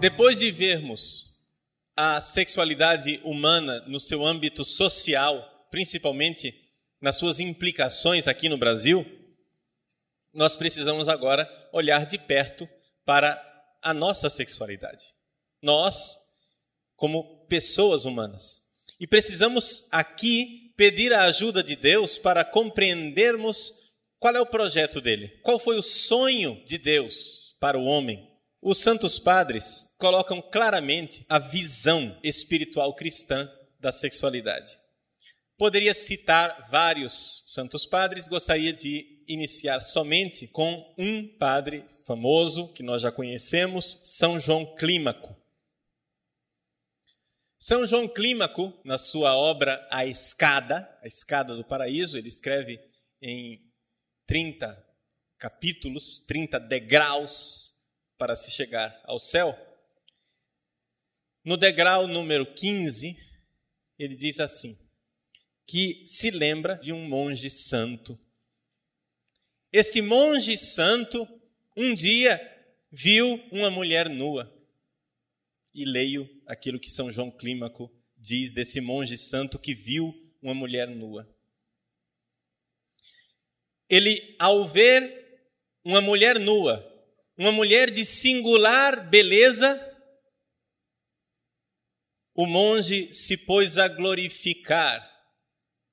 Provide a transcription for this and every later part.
Depois de vermos a sexualidade humana no seu âmbito social, principalmente nas suas implicações aqui no Brasil, nós precisamos agora olhar de perto para a nossa sexualidade. Nós, como pessoas humanas. E precisamos aqui pedir a ajuda de Deus para compreendermos qual é o projeto dele, qual foi o sonho de Deus para o homem. Os santos padres colocam claramente a visão espiritual cristã da sexualidade. Poderia citar vários santos padres, gostaria de iniciar somente com um padre famoso que nós já conhecemos, São João Clímaco. São João Clímaco, na sua obra A Escada, A Escada do Paraíso, ele escreve em 30 capítulos, 30 degraus para se chegar ao céu. No degrau número 15, ele diz assim: que se lembra de um monge santo. Esse monge santo um dia viu uma mulher nua e leio aquilo que São João Clímaco diz desse monge santo que viu uma mulher nua. Ele, ao ver uma mulher nua, uma mulher de singular beleza, o monge se pôs a glorificar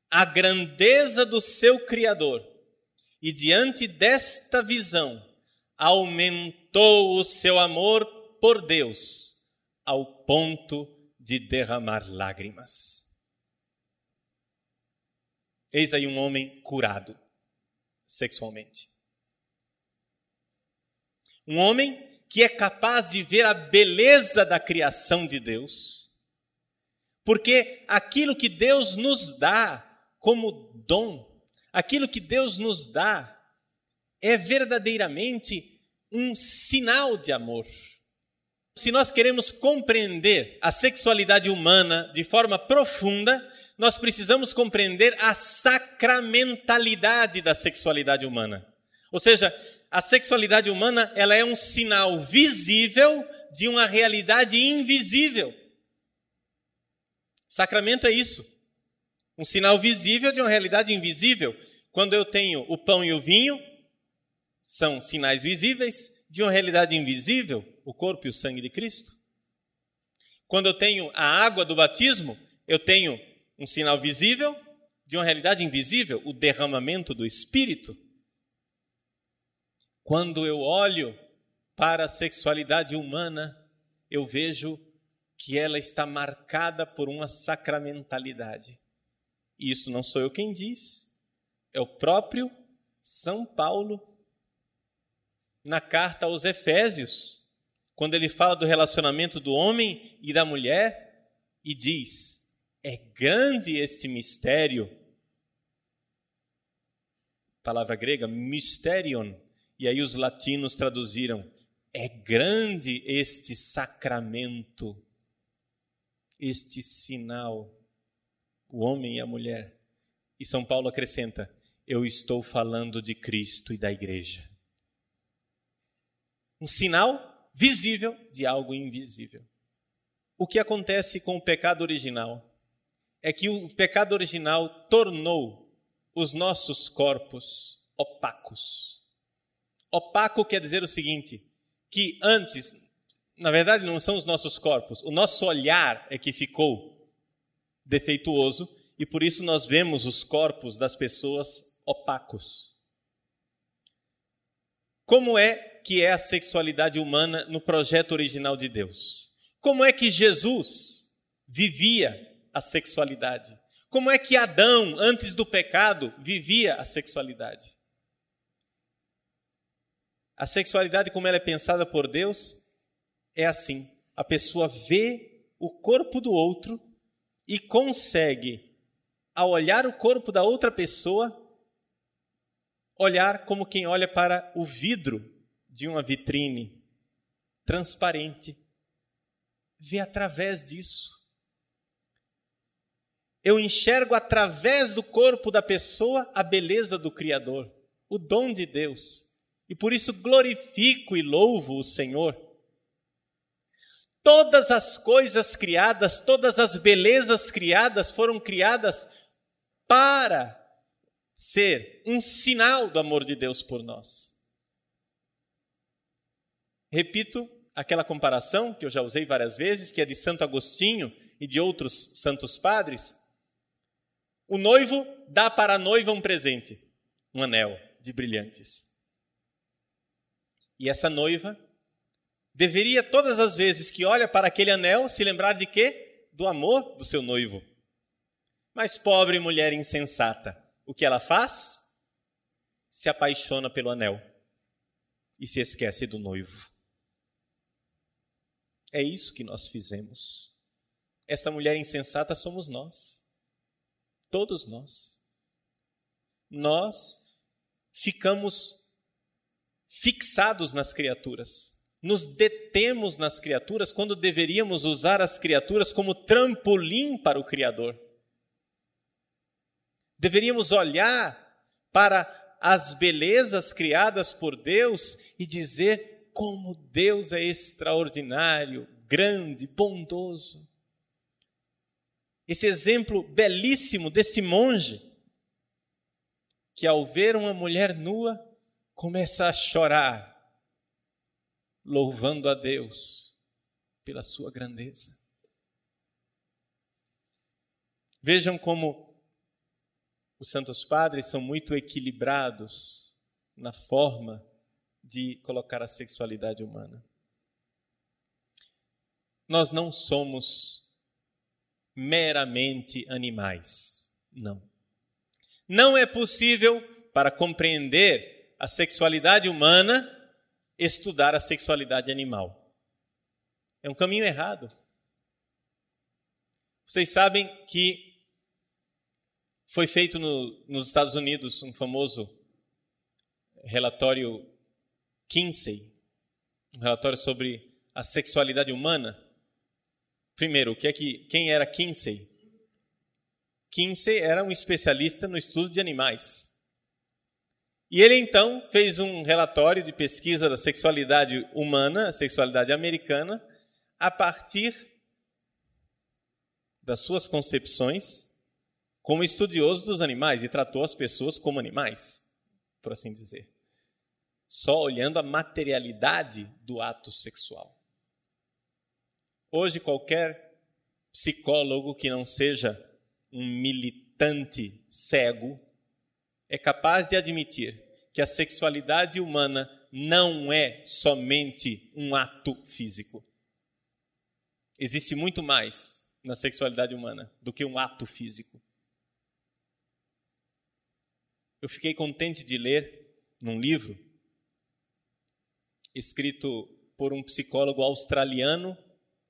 a grandeza do seu Criador e, diante desta visão, aumentou o seu amor por Deus ao ponto de derramar lágrimas. Eis aí um homem curado sexualmente. Um homem que é capaz de ver a beleza da criação de Deus, porque aquilo que Deus nos dá como dom, aquilo que Deus nos dá, é verdadeiramente um sinal de amor se nós queremos compreender a sexualidade humana de forma profunda, nós precisamos compreender a sacramentalidade da sexualidade humana. Ou seja, a sexualidade humana ela é um sinal visível de uma realidade invisível. Sacramento é isso. Um sinal visível de uma realidade invisível. Quando eu tenho o pão e o vinho, são sinais visíveis de uma realidade invisível o corpo e o sangue de Cristo. Quando eu tenho a água do batismo, eu tenho um sinal visível de uma realidade invisível, o derramamento do Espírito. Quando eu olho para a sexualidade humana, eu vejo que ela está marcada por uma sacramentalidade. E isso não sou eu quem diz, é o próprio São Paulo na carta aos Efésios quando ele fala do relacionamento do homem e da mulher e diz: é grande este mistério. Palavra grega, mysterion. E aí os latinos traduziram: é grande este sacramento, este sinal, o homem e a mulher. E São Paulo acrescenta: eu estou falando de Cristo e da igreja. Um sinal visível de algo invisível. O que acontece com o pecado original é que o pecado original tornou os nossos corpos opacos. Opaco quer dizer o seguinte: que antes, na verdade, não são os nossos corpos, o nosso olhar é que ficou defeituoso e por isso nós vemos os corpos das pessoas opacos. Como é que é a sexualidade humana no projeto original de Deus. Como é que Jesus vivia a sexualidade? Como é que Adão, antes do pecado, vivia a sexualidade? A sexualidade, como ela é pensada por Deus, é assim: a pessoa vê o corpo do outro e consegue, ao olhar o corpo da outra pessoa, olhar como quem olha para o vidro de uma vitrine transparente. Vê através disso. Eu enxergo através do corpo da pessoa a beleza do Criador, o dom de Deus. E por isso glorifico e louvo o Senhor. Todas as coisas criadas, todas as belezas criadas foram criadas para ser um sinal do amor de Deus por nós. Repito aquela comparação que eu já usei várias vezes, que é de Santo Agostinho e de outros santos padres. O noivo dá para a noiva um presente, um anel de brilhantes. E essa noiva deveria, todas as vezes que olha para aquele anel, se lembrar de quê? Do amor do seu noivo. Mas pobre mulher insensata, o que ela faz? Se apaixona pelo anel e se esquece do noivo. É isso que nós fizemos. Essa mulher insensata somos nós. Todos nós. Nós ficamos fixados nas criaturas. Nos detemos nas criaturas quando deveríamos usar as criaturas como trampolim para o Criador. Deveríamos olhar para as belezas criadas por Deus e dizer como Deus é extraordinário, grande, bondoso. Esse exemplo belíssimo desse monge, que ao ver uma mulher nua, começa a chorar, louvando a Deus pela sua grandeza. Vejam como os santos padres são muito equilibrados na forma de colocar a sexualidade humana. Nós não somos meramente animais. Não. Não é possível, para compreender a sexualidade humana, estudar a sexualidade animal. É um caminho errado. Vocês sabem que foi feito no, nos Estados Unidos um famoso relatório Kinsey, um relatório sobre a sexualidade humana. Primeiro, o que é que, quem era Kinsey? Kinsey era um especialista no estudo de animais. E ele então fez um relatório de pesquisa da sexualidade humana, a sexualidade americana, a partir das suas concepções como estudioso dos animais e tratou as pessoas como animais, por assim dizer. Só olhando a materialidade do ato sexual. Hoje, qualquer psicólogo que não seja um militante cego é capaz de admitir que a sexualidade humana não é somente um ato físico. Existe muito mais na sexualidade humana do que um ato físico. Eu fiquei contente de ler num livro escrito por um psicólogo australiano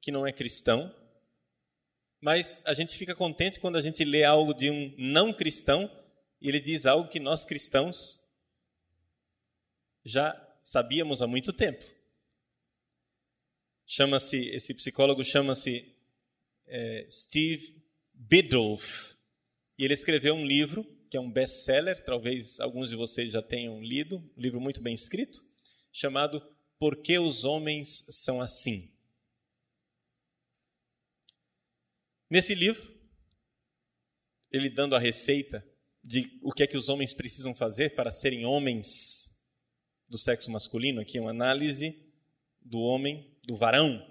que não é cristão, mas a gente fica contente quando a gente lê algo de um não cristão e ele diz algo que nós cristãos já sabíamos há muito tempo. Chama-se esse psicólogo chama-se é, Steve Biddulph e ele escreveu um livro que é um best-seller, talvez alguns de vocês já tenham lido, um livro muito bem escrito, chamado Por que os Homens São Assim? Nesse livro, ele dando a receita de o que é que os homens precisam fazer para serem homens do sexo masculino, aqui é uma análise do homem, do varão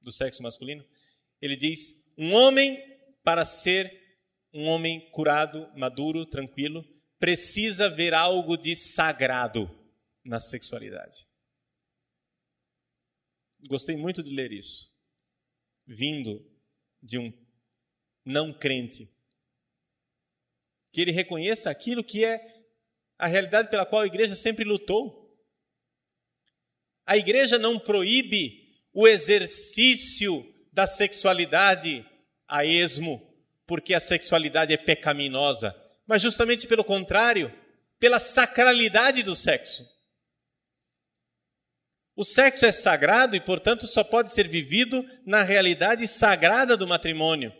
do sexo masculino. Ele diz: um homem para ser um homem curado, maduro, tranquilo, precisa ver algo de sagrado na sexualidade. Gostei muito de ler isso, vindo de um não crente, que ele reconheça aquilo que é a realidade pela qual a igreja sempre lutou. A igreja não proíbe o exercício da sexualidade a esmo porque a sexualidade é pecaminosa, mas justamente pelo contrário, pela sacralidade do sexo. O sexo é sagrado e, portanto, só pode ser vivido na realidade sagrada do matrimônio.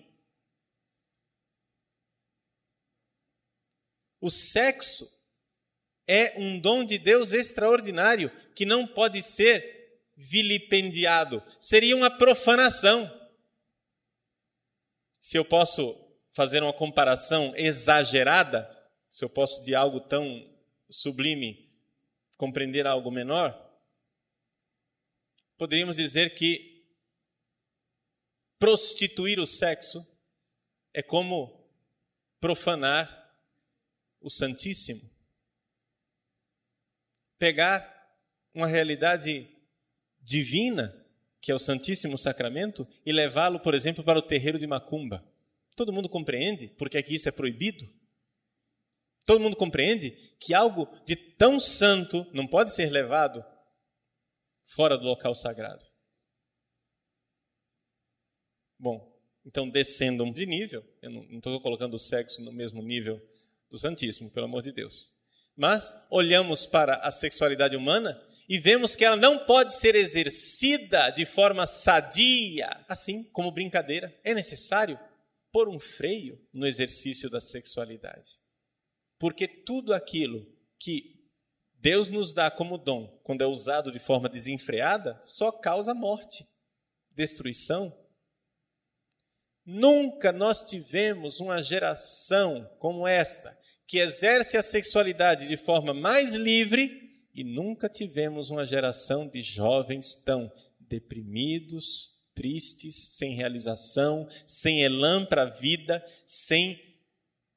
O sexo é um dom de Deus extraordinário que não pode ser vilipendiado, seria uma profanação. Se eu posso fazer uma comparação exagerada, se eu posso de algo tão sublime compreender algo menor, poderíamos dizer que prostituir o sexo é como profanar o Santíssimo. Pegar uma realidade divina, que é o Santíssimo Sacramento, e levá-lo, por exemplo, para o terreiro de Macumba. Todo mundo compreende porque é que isso é proibido? Todo mundo compreende que algo de tão santo não pode ser levado fora do local sagrado. Bom, então descendam de nível. Eu não estou colocando o sexo no mesmo nível do Santíssimo, pelo amor de Deus. Mas olhamos para a sexualidade humana e vemos que ela não pode ser exercida de forma sadia, assim como brincadeira. É necessário pôr um freio no exercício da sexualidade. Porque tudo aquilo que Deus nos dá como dom, quando é usado de forma desenfreada, só causa morte, destruição. Nunca nós tivemos uma geração como esta, que exerce a sexualidade de forma mais livre, e nunca tivemos uma geração de jovens tão deprimidos, tristes, sem realização, sem elan para a vida, sem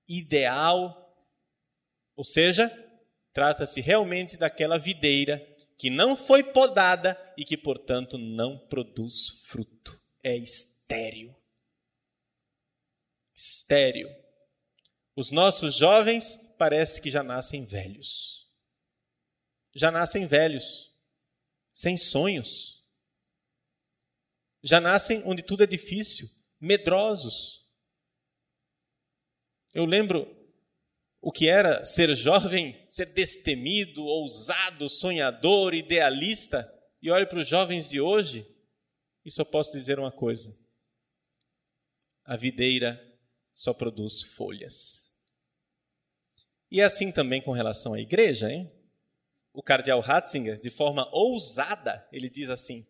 ideal. Ou seja, Trata-se realmente daquela videira que não foi podada e que, portanto, não produz fruto. É estéril. Estéril. Os nossos jovens parece que já nascem velhos. Já nascem velhos, sem sonhos. Já nascem onde tudo é difícil, medrosos. Eu lembro o que era ser jovem, ser destemido, ousado, sonhador, idealista, e olho para os jovens de hoje e só posso dizer uma coisa: a videira só produz folhas. E é assim também com relação à igreja, hein? O cardeal Ratzinger, de forma ousada, ele diz assim: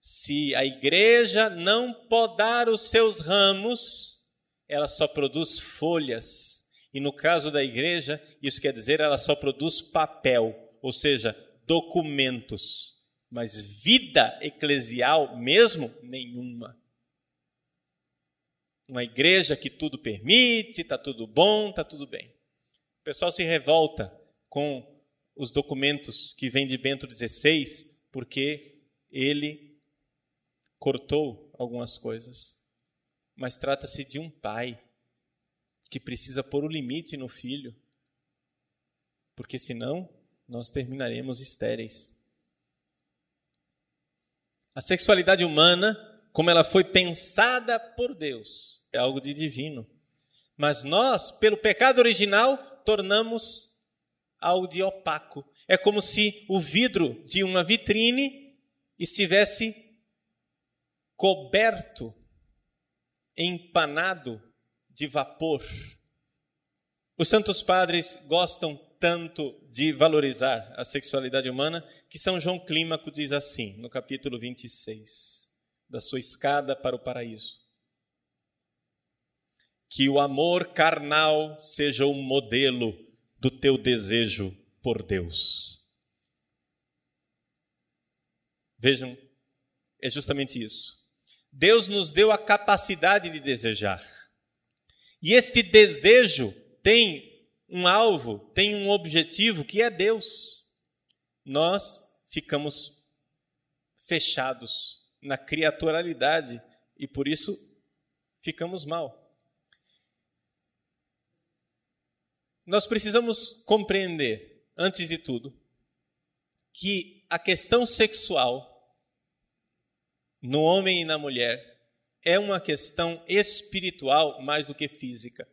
se a igreja não podar os seus ramos, ela só produz folhas e no caso da igreja, isso quer dizer ela só produz papel, ou seja, documentos, mas vida eclesial mesmo nenhuma. Uma igreja que tudo permite, está tudo bom, está tudo bem. O pessoal se revolta com os documentos que vêm de Bento XVI, porque ele cortou algumas coisas. Mas trata-se de um pai que precisa pôr o limite no filho, porque senão nós terminaremos estéreis. A sexualidade humana, como ela foi pensada por Deus, é algo de divino. Mas nós, pelo pecado original, tornamos algo de opaco. É como se o vidro de uma vitrine estivesse coberto, empanado de vapor. Os santos padres gostam tanto de valorizar a sexualidade humana que São João Clímaco diz assim, no capítulo 26, da sua escada para o paraíso: Que o amor carnal seja o modelo do teu desejo por Deus. Vejam, é justamente isso. Deus nos deu a capacidade de desejar. E este desejo tem um alvo, tem um objetivo que é Deus. Nós ficamos fechados na criaturalidade e por isso ficamos mal. Nós precisamos compreender, antes de tudo, que a questão sexual no homem e na mulher é uma questão espiritual mais do que física.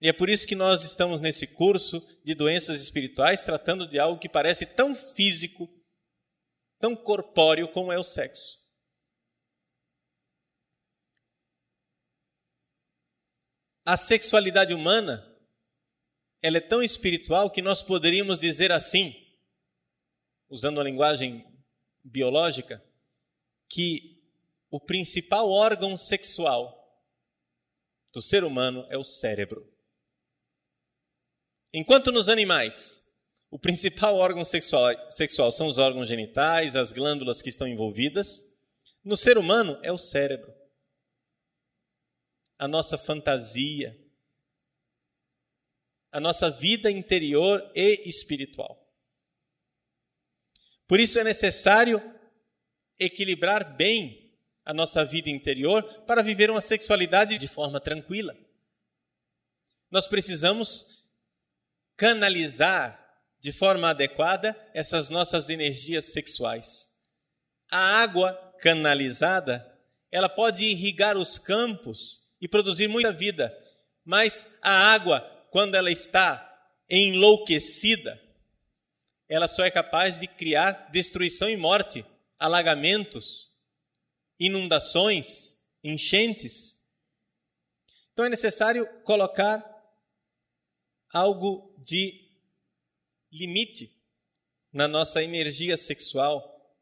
E é por isso que nós estamos nesse curso de doenças espirituais tratando de algo que parece tão físico, tão corpóreo como é o sexo. A sexualidade humana, ela é tão espiritual que nós poderíamos dizer assim, usando a linguagem biológica que o principal órgão sexual do ser humano é o cérebro. Enquanto nos animais, o principal órgão sexual, sexual são os órgãos genitais, as glândulas que estão envolvidas, no ser humano é o cérebro. A nossa fantasia, a nossa vida interior e espiritual. Por isso é necessário equilibrar bem a nossa vida interior para viver uma sexualidade de forma tranquila. Nós precisamos canalizar de forma adequada essas nossas energias sexuais. A água canalizada, ela pode irrigar os campos e produzir muita vida, mas a água, quando ela está enlouquecida, ela só é capaz de criar destruição e morte, alagamentos, inundações, enchentes. Então é necessário colocar algo de limite na nossa energia sexual.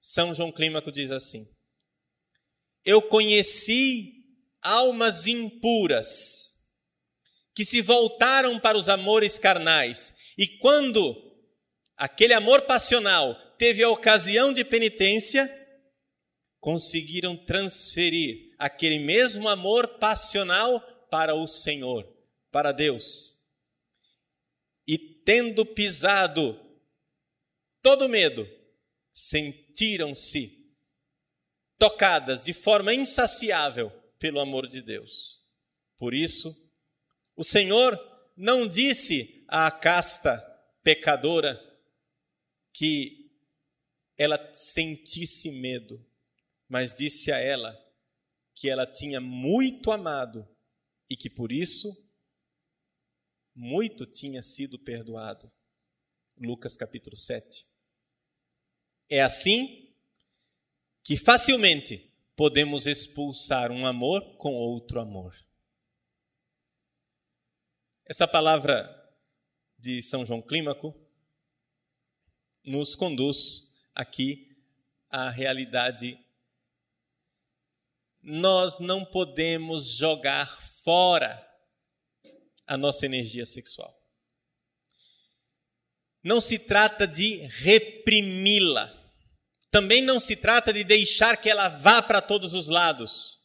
São João Clímaco diz assim: Eu conheci almas impuras que se voltaram para os amores carnais, e quando aquele amor passional teve a ocasião de penitência, conseguiram transferir aquele mesmo amor passional para o Senhor, para Deus. E tendo pisado todo medo, sentiram-se tocadas de forma insaciável pelo amor de Deus. Por isso, o Senhor não disse à casta pecadora que ela sentisse medo, mas disse a ela que ela tinha muito amado e que por isso muito tinha sido perdoado. Lucas capítulo 7. É assim que facilmente podemos expulsar um amor com outro amor. Essa palavra de São João Clímaco nos conduz aqui à realidade. Nós não podemos jogar fora a nossa energia sexual. Não se trata de reprimi-la. Também não se trata de deixar que ela vá para todos os lados.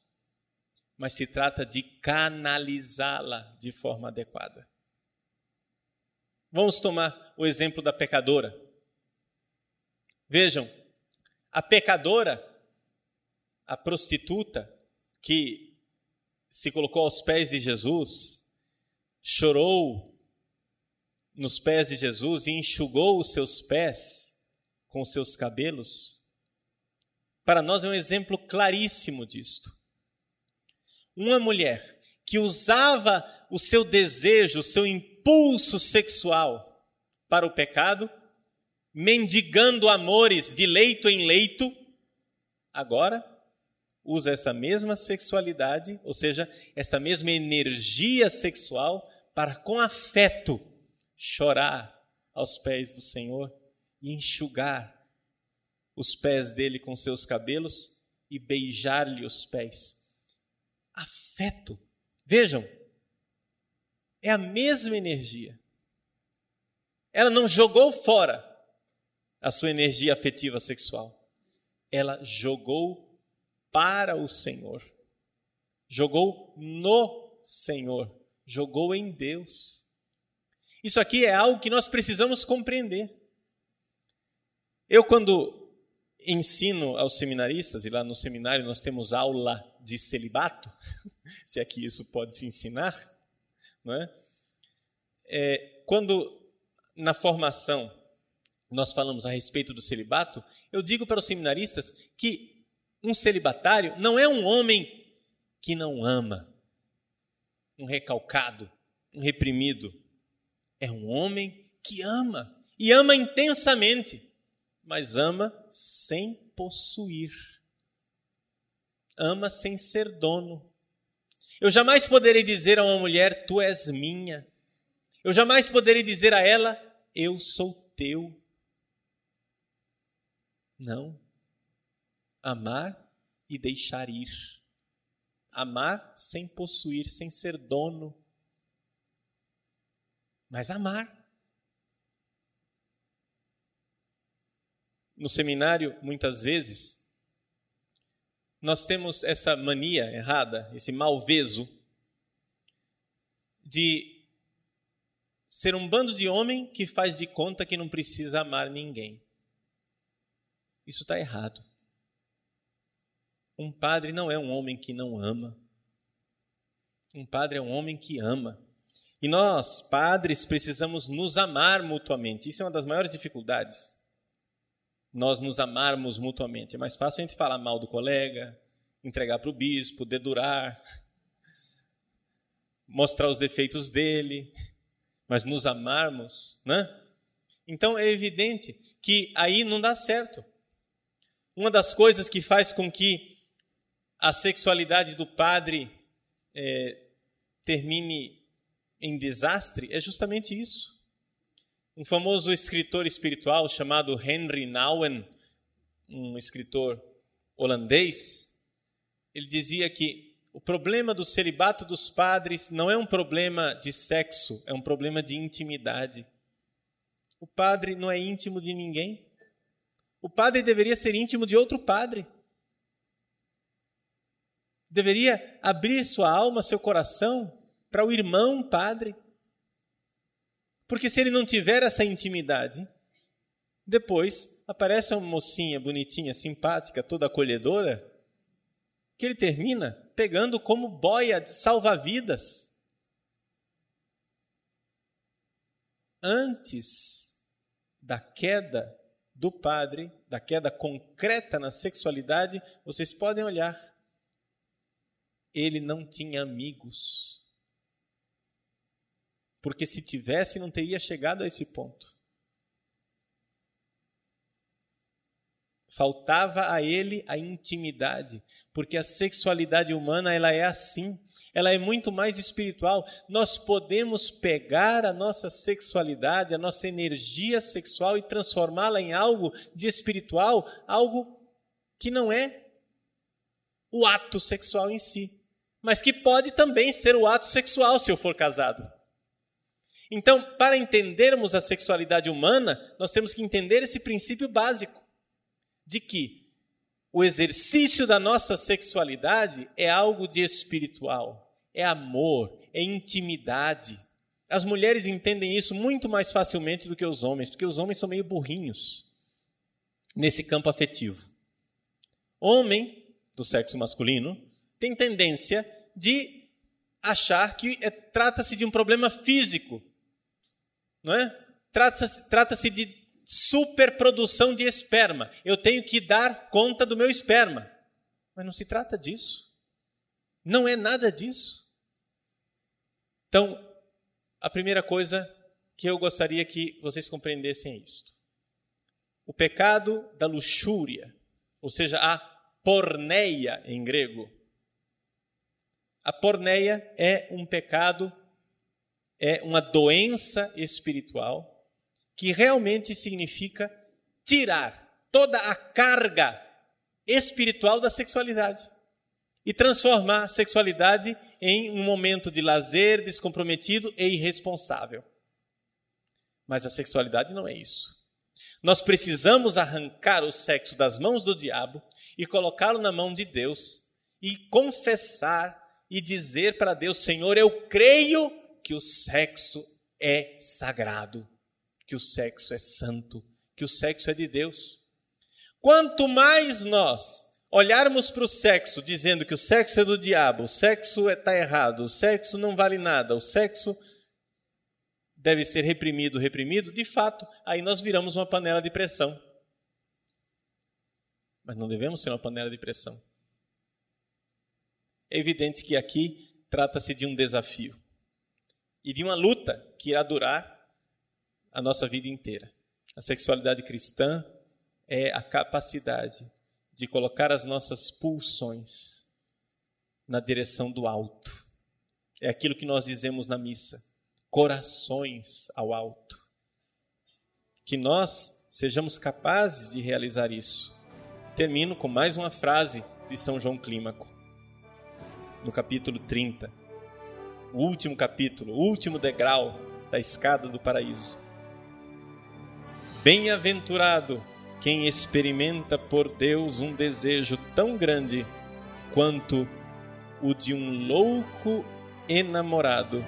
Mas se trata de canalizá-la de forma adequada. Vamos tomar o exemplo da pecadora. Vejam, a pecadora, a prostituta que se colocou aos pés de Jesus, chorou nos pés de Jesus e enxugou os seus pés com seus cabelos, para nós é um exemplo claríssimo disto. Uma mulher que usava o seu desejo, o seu impulso sexual para o pecado, mendigando amores de leito em leito, agora usa essa mesma sexualidade, ou seja, essa mesma energia sexual, para com afeto chorar aos pés do Senhor e enxugar os pés dele com seus cabelos e beijar-lhe os pés. Afeto. Vejam, é a mesma energia. Ela não jogou fora a sua energia afetiva sexual. Ela jogou para o Senhor. Jogou no Senhor. Jogou em Deus. Isso aqui é algo que nós precisamos compreender. Eu, quando ensino aos seminaristas, e lá no seminário nós temos aula de celibato, se aqui é isso pode se ensinar, não é? é quando na formação nós falamos a respeito do celibato, eu digo para os seminaristas que um celibatário não é um homem que não ama, um recalcado, um reprimido. É um homem que ama, e ama intensamente, mas ama sem possuir. Ama sem ser dono. Eu jamais poderei dizer a uma mulher, tu és minha. Eu jamais poderei dizer a ela, eu sou teu. Não. Amar e deixar ir. Amar sem possuir, sem ser dono. Mas amar. No seminário, muitas vezes, nós temos essa mania errada, esse malveso, de ser um bando de homem que faz de conta que não precisa amar ninguém. Isso está errado. Um padre não é um homem que não ama. Um padre é um homem que ama. E nós, padres, precisamos nos amar mutuamente. Isso é uma das maiores dificuldades. Nós nos amarmos mutuamente. É mais fácil a gente falar mal do colega, entregar para o bispo, dedurar, mostrar os defeitos dele, mas nos amarmos, né? Então é evidente que aí não dá certo. Uma das coisas que faz com que a sexualidade do padre é, termine em desastre é justamente isso. Um famoso escritor espiritual chamado Henry Nouwen, um escritor holandês, ele dizia que o problema do celibato dos padres não é um problema de sexo, é um problema de intimidade. O padre não é íntimo de ninguém. O padre deveria ser íntimo de outro padre deveria abrir sua alma, seu coração para o irmão padre. Porque se ele não tiver essa intimidade, depois aparece uma mocinha bonitinha, simpática, toda acolhedora, que ele termina pegando como boia salva-vidas. Antes da queda do padre, da queda concreta na sexualidade, vocês podem olhar ele não tinha amigos. Porque se tivesse, não teria chegado a esse ponto. Faltava a ele a intimidade, porque a sexualidade humana ela é assim, ela é muito mais espiritual. Nós podemos pegar a nossa sexualidade, a nossa energia sexual e transformá-la em algo de espiritual, algo que não é o ato sexual em si mas que pode também ser o ato sexual se eu for casado. Então, para entendermos a sexualidade humana, nós temos que entender esse princípio básico de que o exercício da nossa sexualidade é algo de espiritual, é amor, é intimidade. As mulheres entendem isso muito mais facilmente do que os homens, porque os homens são meio burrinhos nesse campo afetivo. Homem do sexo masculino tem tendência de achar que é, trata-se de um problema físico, não é? Trata-se trata de superprodução de esperma. Eu tenho que dar conta do meu esperma. Mas não se trata disso. Não é nada disso. Então, a primeira coisa que eu gostaria que vocês compreendessem é isto. O pecado da luxúria, ou seja, a porneia em grego, a porneia é um pecado, é uma doença espiritual que realmente significa tirar toda a carga espiritual da sexualidade e transformar a sexualidade em um momento de lazer descomprometido e irresponsável. Mas a sexualidade não é isso. Nós precisamos arrancar o sexo das mãos do diabo e colocá-lo na mão de Deus e confessar e dizer para Deus: Senhor, eu creio que o sexo é sagrado, que o sexo é santo, que o sexo é de Deus. Quanto mais nós olharmos para o sexo dizendo que o sexo é do diabo, o sexo está errado, o sexo não vale nada, o sexo deve ser reprimido, reprimido, de fato, aí nós viramos uma panela de pressão. Mas não devemos ser uma panela de pressão. É evidente que aqui trata-se de um desafio e de uma luta que irá durar a nossa vida inteira. A sexualidade cristã é a capacidade de colocar as nossas pulsões na direção do alto. É aquilo que nós dizemos na missa: corações ao alto. Que nós sejamos capazes de realizar isso. Termino com mais uma frase de São João Clímaco, no capítulo 30, o último capítulo, o último degrau da escada do paraíso. Bem-aventurado quem experimenta por Deus um desejo tão grande quanto o de um louco enamorado